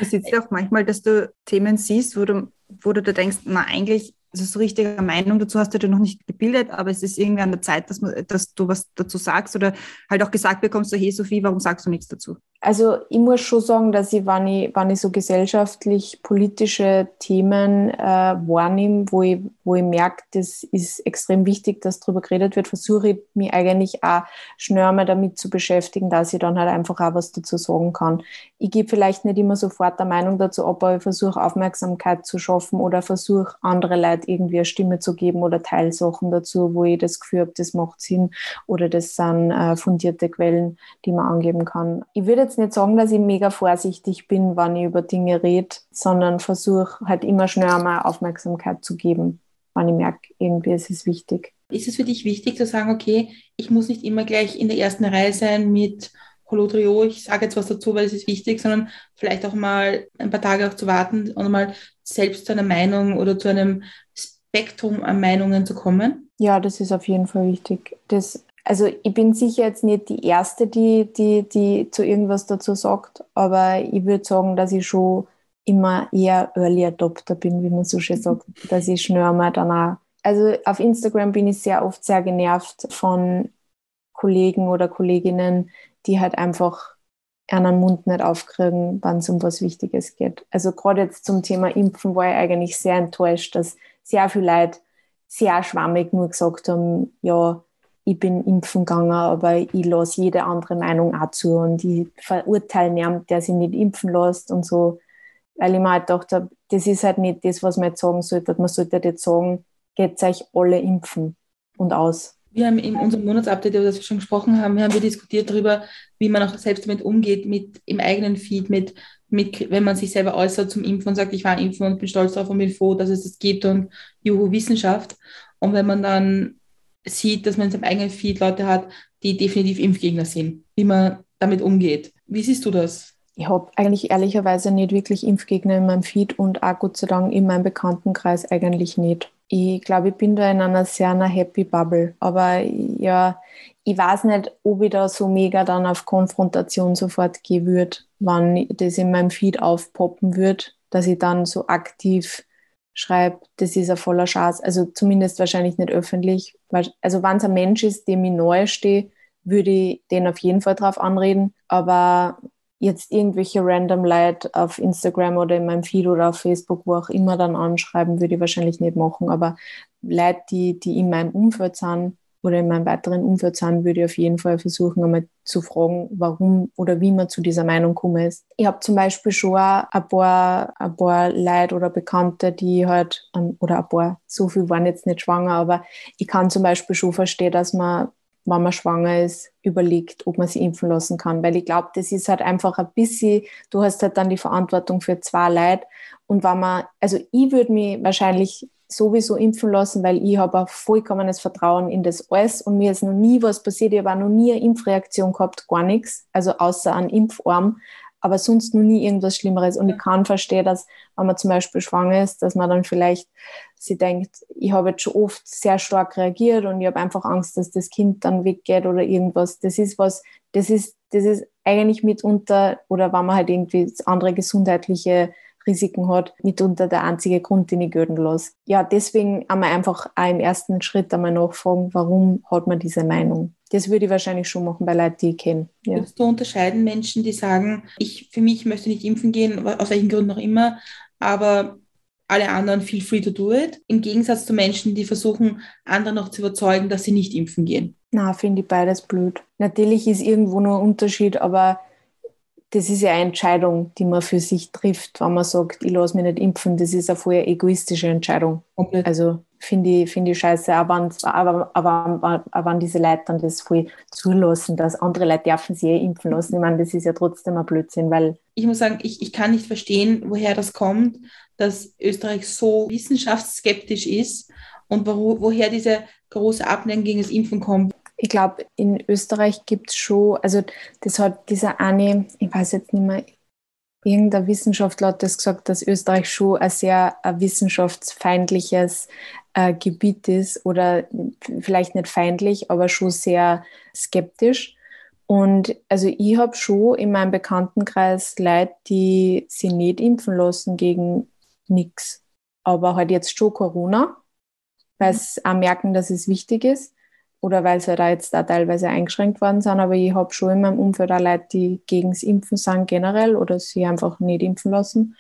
Es ist ja auch manchmal, dass du Themen siehst, wo du, wo du da denkst, na eigentlich also so richtige Meinung dazu hast du dir noch nicht gebildet, aber es ist irgendwie an der Zeit, dass, man, dass du was dazu sagst oder halt auch gesagt bekommst, so hey Sophie, warum sagst du nichts dazu? Also ich muss schon sagen, dass ich, wenn ich, wenn ich so gesellschaftlich politische Themen äh, wahrnehme, wo ich, wo ich merke, das ist extrem wichtig, dass darüber geredet wird, versuche ich mich eigentlich auch schnell mal damit zu beschäftigen, dass ich dann halt einfach auch was dazu sagen kann. Ich gebe vielleicht nicht immer sofort eine Meinung dazu, aber ich versuche Aufmerksamkeit zu schaffen oder versuche andere Leute irgendwie eine Stimme zu geben oder Teilsachen dazu, wo ich das Gefühl habe, das macht Sinn oder das sind äh, fundierte Quellen, die man angeben kann. Ich würde jetzt nicht sagen, dass ich mega vorsichtig bin, wenn ich über Dinge rede, sondern versuche halt immer schnell einmal Aufmerksamkeit zu geben, wenn ich merke, irgendwie ist es wichtig. Ist es für dich wichtig zu sagen, okay, ich muss nicht immer gleich in der ersten Reihe sein mit Hallo Trio, ich sage jetzt was dazu, weil es ist wichtig, sondern vielleicht auch mal ein paar Tage auch zu warten und mal selbst zu einer Meinung oder zu einem Spektrum an Meinungen zu kommen? Ja, das ist auf jeden Fall wichtig. Das, also ich bin sicher jetzt nicht die Erste, die, die, die zu irgendwas dazu sagt, aber ich würde sagen, dass ich schon immer eher Early Adopter bin, wie man so schön sagt, dass ich schnell mal danach. Also auf Instagram bin ich sehr oft sehr genervt von Kollegen oder Kolleginnen, die halt einfach einen Mund nicht aufkriegen, wenn es um was Wichtiges geht. Also gerade jetzt zum Thema Impfen war ich eigentlich sehr enttäuscht, dass sehr viele Leute sehr schwammig nur gesagt haben, ja, ich bin impfen gegangen, aber ich lasse jede andere Meinung auch zu und ich verurteile niemanden, der sich nicht impfen lässt und so, weil ich mir halt gedacht habe, das ist halt nicht das, was man jetzt sagen sollte. Man sollte jetzt sagen, geht euch alle impfen und aus. Wir haben in unserem Monatsupdate, über das wir schon gesprochen haben, haben wir diskutiert darüber, wie man auch selbst damit umgeht, mit im eigenen Feed, mit, mit, wenn man sich selber äußert zum Impfen und sagt, ich war impfen und bin stolz darauf und bin froh, dass es das gibt und juhu, Wissenschaft. Und wenn man dann sieht, dass man in seinem eigenen Feed Leute hat, die definitiv Impfgegner sind, wie man damit umgeht. Wie siehst du das? Ich habe eigentlich ehrlicherweise nicht wirklich Impfgegner in meinem Feed und auch Gott sei Dank in meinem Bekanntenkreis eigentlich nicht. Ich glaube, ich bin da in einer sehr einer happy Bubble. Aber ja, ich weiß nicht, ob ich da so mega dann auf Konfrontation sofort gehen würde, wann das in meinem Feed aufpoppen würde, dass ich dann so aktiv schreibe, das ist ein voller Chance. Also zumindest wahrscheinlich nicht öffentlich. Also wenn es ein Mensch ist, dem ich neu stehe, würde ich den auf jeden Fall drauf anreden. Aber jetzt irgendwelche random Leute auf Instagram oder in meinem Feed oder auf Facebook, wo auch immer dann anschreiben, würde ich wahrscheinlich nicht machen. Aber Leute, die, die in meinem Umfeld sind oder in meinem weiteren Umfeld sind, würde ich auf jeden Fall versuchen, einmal zu fragen, warum oder wie man zu dieser Meinung gekommen ist. Ich habe zum Beispiel schon ein paar, ein paar Leute oder Bekannte, die halt, oder ein paar, so viel waren jetzt nicht schwanger, aber ich kann zum Beispiel schon verstehen, dass man wenn man schwanger ist, überlegt, ob man sie impfen lassen kann. Weil ich glaube, das ist halt einfach ein bisschen, du hast halt dann die Verantwortung für zwei Leute. Und wenn man, also ich würde mich wahrscheinlich sowieso impfen lassen, weil ich habe ein vollkommenes Vertrauen in das alles und mir ist noch nie was passiert. Ich habe auch noch nie eine Impfreaktion gehabt, gar nichts, also außer einen Impfarm. aber sonst noch nie irgendwas Schlimmeres. Und ich kann verstehen, dass, wenn man zum Beispiel schwanger ist, dass man dann vielleicht sie denkt, ich habe jetzt schon oft sehr stark reagiert und ich habe einfach Angst, dass das Kind dann weggeht oder irgendwas. Das ist was, das ist, das ist eigentlich mitunter, oder wenn man halt irgendwie andere gesundheitliche Risiken hat, mitunter der einzige Grund, den ich gelten lasse. Ja, deswegen einmal einfach auch im ersten Schritt einmal nachfragen, warum hat man diese Meinung? Das würde ich wahrscheinlich schon machen bei Leuten, die ich kenne. Ja. Würdest du unterscheiden Menschen, die sagen, ich für mich möchte nicht impfen gehen, aus welchen Gründen auch immer, aber alle anderen feel free to do it, im Gegensatz zu Menschen, die versuchen, andere noch zu überzeugen, dass sie nicht impfen gehen? Na, finde ich beides blöd. Natürlich ist irgendwo nur ein Unterschied, aber das ist ja eine Entscheidung, die man für sich trifft, wenn man sagt, ich lasse mich nicht impfen. Das ist eine voll egoistische Entscheidung. Komplett. Also finde ich, find ich scheiße, aber, aber, aber, aber wenn diese Leute dann das voll zulassen, dass andere Leute dürfen sie eh impfen lassen. Ich meine, das ist ja trotzdem ein Blödsinn, weil... Ich muss sagen, ich, ich kann nicht verstehen, woher das kommt, dass Österreich so wissenschaftsskeptisch ist und wo, woher diese große Abneigung gegen das Impfen kommt ich glaube, in Österreich gibt es schon, also das hat dieser eine, ich weiß jetzt nicht mehr, irgendein Wissenschaftler hat das gesagt, dass Österreich schon ein sehr ein wissenschaftsfeindliches äh, Gebiet ist oder vielleicht nicht feindlich, aber schon sehr skeptisch. Und also ich habe schon in meinem Bekanntenkreis Leute, die sich nicht impfen lassen gegen nichts, aber halt jetzt schon Corona, weil sie auch merken, dass es wichtig ist oder weil sie da jetzt da teilweise eingeschränkt worden sind. Aber ich habe schon in meinem Umfeld auch Leute, die gegen das Impfen sind generell oder sie einfach nicht impfen lassen.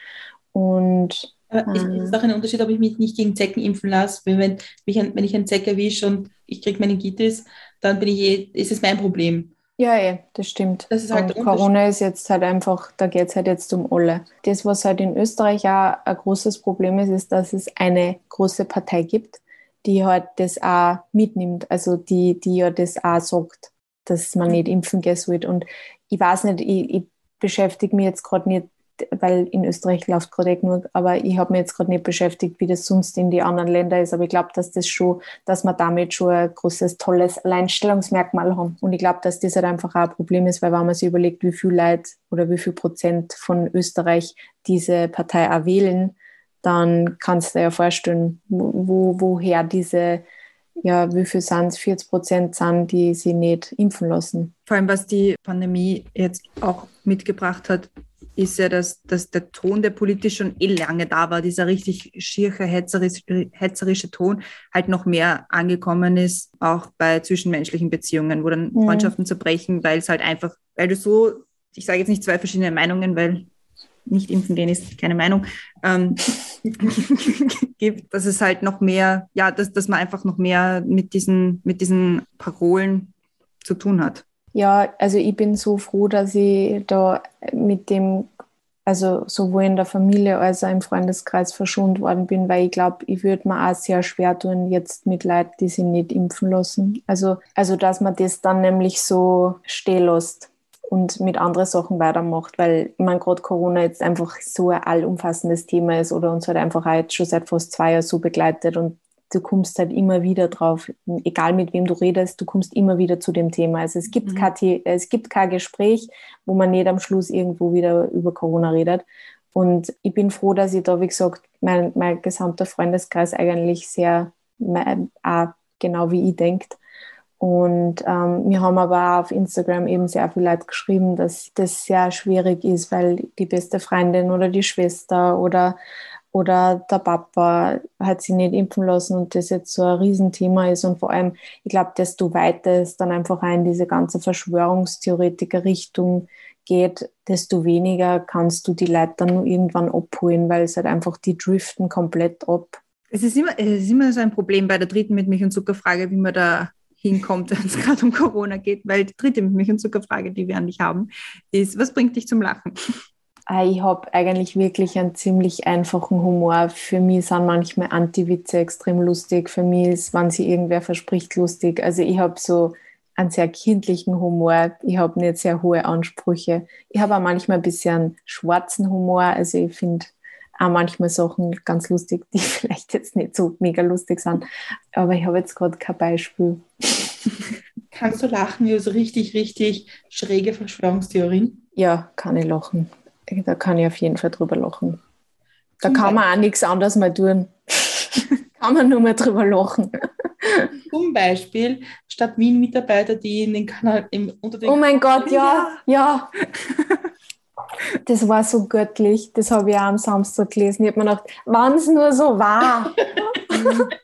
Und aber es ist auch ein Unterschied, ob ich mich nicht gegen Zecken impfen lasse. Wenn, wenn, wenn ich einen Zeck erwische und ich kriege Meningitis, dann bin ich eh, ist es mein Problem. Ja, eh, das stimmt. Das ist halt Corona ist jetzt halt einfach, da geht es halt jetzt um alle. Das, was halt in Österreich auch ein großes Problem ist, ist, dass es eine große Partei gibt, die halt das auch mitnimmt, also die, die ja das auch sagt, dass man nicht impfen gehen sollte. Und ich weiß nicht, ich, ich beschäftige mich jetzt gerade nicht, weil in Österreich läuft gerade genug, aber ich habe mich jetzt gerade nicht beschäftigt, wie das sonst in die anderen Länder ist. Aber ich glaube, dass das schon, dass wir damit schon ein großes, tolles Alleinstellungsmerkmal haben. Und ich glaube, dass das halt einfach auch ein Problem ist, weil wenn man sich überlegt, wie viel Leute oder wie viel Prozent von Österreich diese Partei auch wählen, dann kannst du dir ja vorstellen, wo, woher diese, ja, wie viel sind es, 40 Prozent sind, die sie nicht impfen lassen. Vor allem, was die Pandemie jetzt auch mitgebracht hat, ist ja, dass, dass der Ton, der politisch schon eh lange da war, dieser richtig schierche, hetzerische, hetzerische Ton, halt noch mehr angekommen ist, auch bei zwischenmenschlichen Beziehungen, wo dann mhm. Freundschaften zerbrechen, weil es halt einfach, weil du so, ich sage jetzt nicht zwei verschiedene Meinungen, weil nicht impfen gehen ist keine Meinung, ähm, *laughs* gibt, dass es halt noch mehr, ja, dass, dass man einfach noch mehr mit diesen, mit diesen Parolen zu tun hat. Ja, also ich bin so froh, dass ich da mit dem, also sowohl in der Familie als auch im Freundeskreis verschont worden bin, weil ich glaube, ich würde mir auch sehr schwer tun, jetzt mit Leuten, die sich nicht impfen lassen. Also, also dass man das dann nämlich so stehen lässt und mit anderen Sachen weitermacht, weil ich meine, gerade Corona jetzt einfach so ein allumfassendes Thema ist oder uns halt einfach jetzt schon seit fast zwei Jahren so begleitet und du kommst halt immer wieder drauf, egal mit wem du redest, du kommst immer wieder zu dem Thema. Also es gibt, mhm. kein, es gibt kein Gespräch, wo man nicht am Schluss irgendwo wieder über Corona redet. Und ich bin froh, dass ich da, wie gesagt, mein, mein gesamter Freundeskreis eigentlich sehr, mein, auch genau wie ich denkt. Und ähm, wir haben aber auf Instagram eben sehr viele Leute geschrieben, dass das sehr schwierig ist, weil die beste Freundin oder die Schwester oder, oder der Papa hat sie nicht impfen lassen und das jetzt so ein Riesenthema ist. Und vor allem, ich glaube, desto weiter es dann einfach in diese ganze Verschwörungstheoretiker-Richtung geht, desto weniger kannst du die Leute dann irgendwann abholen, weil es halt einfach, die driften komplett ab. Es ist immer, es ist immer so ein Problem bei der dritten mit Milch- und Zuckerfrage, wie man da hinkommt, *laughs* wenn es gerade um Corona geht, weil die dritte Milch- und Zuckerfrage, die wir an dich haben, ist, was bringt dich zum Lachen? Ah, ich habe eigentlich wirklich einen ziemlich einfachen Humor. Für mich sind manchmal Anti-Witze extrem lustig. Für mich ist, wenn sie irgendwer verspricht, lustig. Also ich habe so einen sehr kindlichen Humor. Ich habe nicht sehr hohe Ansprüche. Ich habe auch manchmal ein bisschen schwarzen Humor. Also ich finde auch manchmal Sachen ganz lustig, die *laughs* vielleicht jetzt nicht so mega lustig sind. Aber ich habe jetzt gerade kein Beispiel. Kannst du lachen über so richtig, richtig schräge Verschwörungstheorien? Ja, kann ich lachen. Da kann ich auf jeden Fall drüber lachen. Da kann man auch nichts anderes mehr tun. *laughs* kann man nur mehr drüber lachen. Zum Beispiel statt Wien-Mitarbeiter, die in den Kanal im, unter den Oh mein Gott, ja, ja. *laughs* Das war so göttlich. Das habe ich auch am Samstag gelesen. Ich habe mir gedacht, wann es nur so war. *laughs*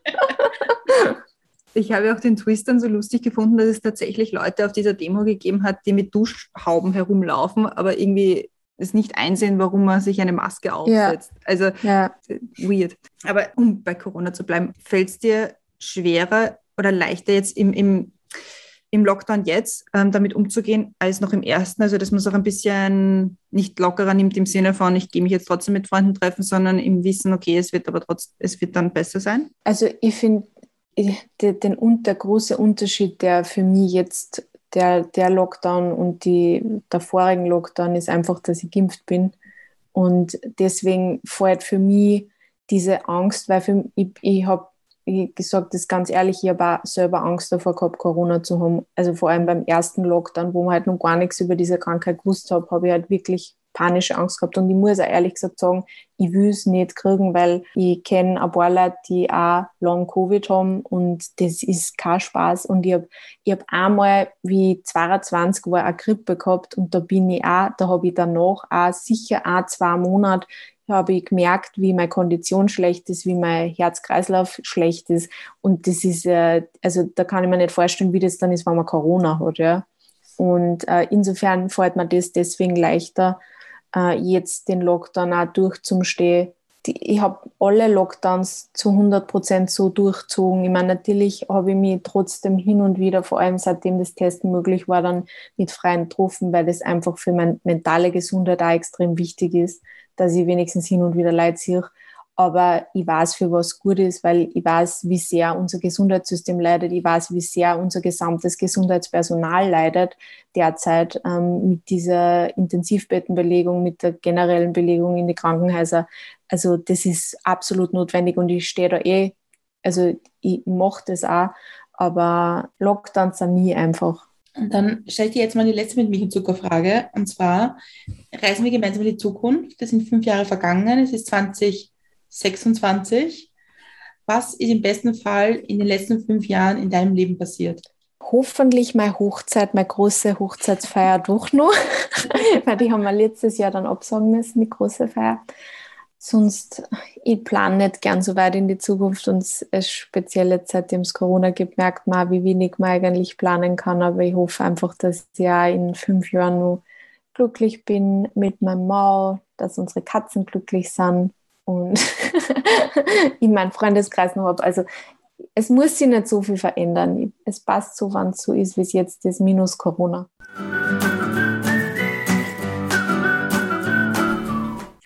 Ich habe auch den Twist dann so lustig gefunden, dass es tatsächlich Leute auf dieser Demo gegeben hat, die mit Duschhauben herumlaufen, aber irgendwie es nicht einsehen, warum man sich eine Maske aufsetzt. Also ja. weird. Aber um bei Corona zu bleiben, fällt es dir schwerer oder leichter jetzt im, im, im Lockdown jetzt ähm, damit umzugehen, als noch im ersten? Also dass man es auch ein bisschen nicht lockerer nimmt im Sinne von, ich gehe mich jetzt trotzdem mit Freunden treffen, sondern im Wissen, okay, es wird aber trotzdem, es wird dann besser sein? Also ich finde, den, der große Unterschied, der für mich jetzt der, der Lockdown und die, der vorigen Lockdown ist einfach, dass ich geimpft bin. Und deswegen fällt für mich diese Angst, weil für, ich, ich habe gesagt, das ganz ehrlich, ich habe selber Angst davor gehabt, Corona zu haben. Also vor allem beim ersten Lockdown, wo man halt noch gar nichts über diese Krankheit gewusst habe, habe ich halt wirklich panische Angst gehabt. Und ich muss auch ehrlich gesagt sagen, ich will es nicht kriegen, weil ich kenne ein paar Leute, die auch Long Covid haben und das ist kein Spaß. Und ich habe hab einmal, wie ich 22 war, eine Grippe gehabt und da bin ich auch, da habe ich danach auch sicher auch zwei Monate habe ich gemerkt, wie meine Kondition schlecht ist, wie mein Herzkreislauf schlecht ist. Und das ist, äh, also da kann ich mir nicht vorstellen, wie das dann ist, wenn man Corona hat. Ja. Und äh, insofern fällt mir das deswegen leichter, äh, jetzt den Lockdown auch durchzustehen. Ich habe alle Lockdowns zu 100 Prozent so durchzogen. Ich meine, natürlich habe ich mich trotzdem hin und wieder, vor allem seitdem das Testen möglich war, dann mit freien getroffen, weil das einfach für meine mentale Gesundheit auch extrem wichtig ist, dass ich wenigstens hin und wieder Leid sehe aber ich weiß, für was gut ist, weil ich weiß, wie sehr unser Gesundheitssystem leidet. Ich weiß, wie sehr unser gesamtes Gesundheitspersonal leidet derzeit ähm, mit dieser Intensivbettenbelegung, mit der generellen Belegung in die Krankenhäuser. Also das ist absolut notwendig und ich stehe da eh, also ich mache das auch, aber Lockdowns sind nie einfach. Und dann stelle ich dir jetzt mal die letzte mit Milch und Zucker Frage. Und zwar reisen wir gemeinsam in die Zukunft. Das sind fünf Jahre vergangen. Es ist 20 26. Was ist im besten Fall in den letzten fünf Jahren in deinem Leben passiert? Hoffentlich meine Hochzeit, meine große Hochzeitsfeier doch noch, *laughs* weil die haben wir letztes Jahr dann absagen müssen, die große Feier. Sonst, ich plane nicht gern so weit in die Zukunft und es speziell jetzt seitdem es Corona gibt, merkt man, wie wenig man eigentlich planen kann. Aber ich hoffe einfach, dass ich ja in fünf Jahren noch glücklich bin mit meinem Maul, dass unsere Katzen glücklich sind und *laughs* ich meinen Freundeskreis noch habe. Also es muss sich nicht so viel verändern. Es passt so, wann es so ist, wie es jetzt ist, minus Corona.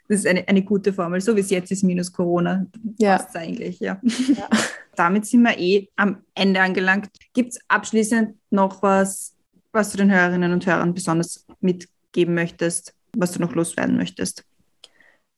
Das ist eine, eine gute Formel. So wie es jetzt ist, minus Corona. Ja. Passt eigentlich, ja. ja. *laughs* Damit sind wir eh am Ende angelangt. Gibt es abschließend noch was, was du den Hörerinnen und Hörern besonders mitgeben möchtest, was du noch loswerden möchtest?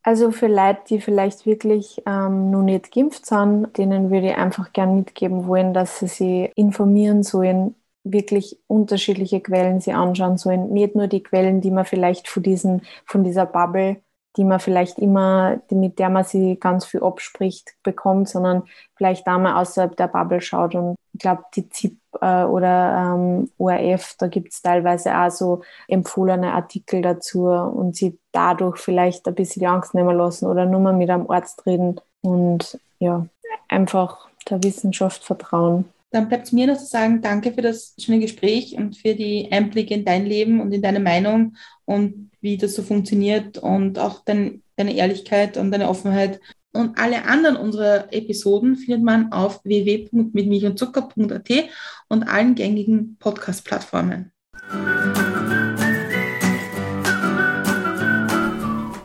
Also für Leute, die vielleicht wirklich ähm, noch nicht geimpft sind, denen würde ich einfach gern mitgeben wollen, dass sie sich informieren sollen, wirklich unterschiedliche Quellen sie anschauen sollen. Nicht nur die Quellen, die man vielleicht von, diesen, von dieser Bubble die man vielleicht immer, mit der man sie ganz viel abspricht, bekommt, sondern vielleicht da mal außerhalb der Bubble schaut. Und ich glaube, die ZIP äh, oder ähm, ORF, da gibt es teilweise auch so empfohlene Artikel dazu und sie dadurch vielleicht ein bisschen die Angst nehmen lassen oder nur mal mit einem Arzt reden und ja, einfach der Wissenschaft vertrauen. Dann bleibt es mir noch zu sagen, danke für das schöne Gespräch und für die Einblicke in dein Leben und in deine Meinung und wie das so funktioniert und auch dein, deine Ehrlichkeit und deine Offenheit. Und alle anderen unserer Episoden findet man auf www.mitmilchundzucker.at und allen gängigen Podcast-Plattformen.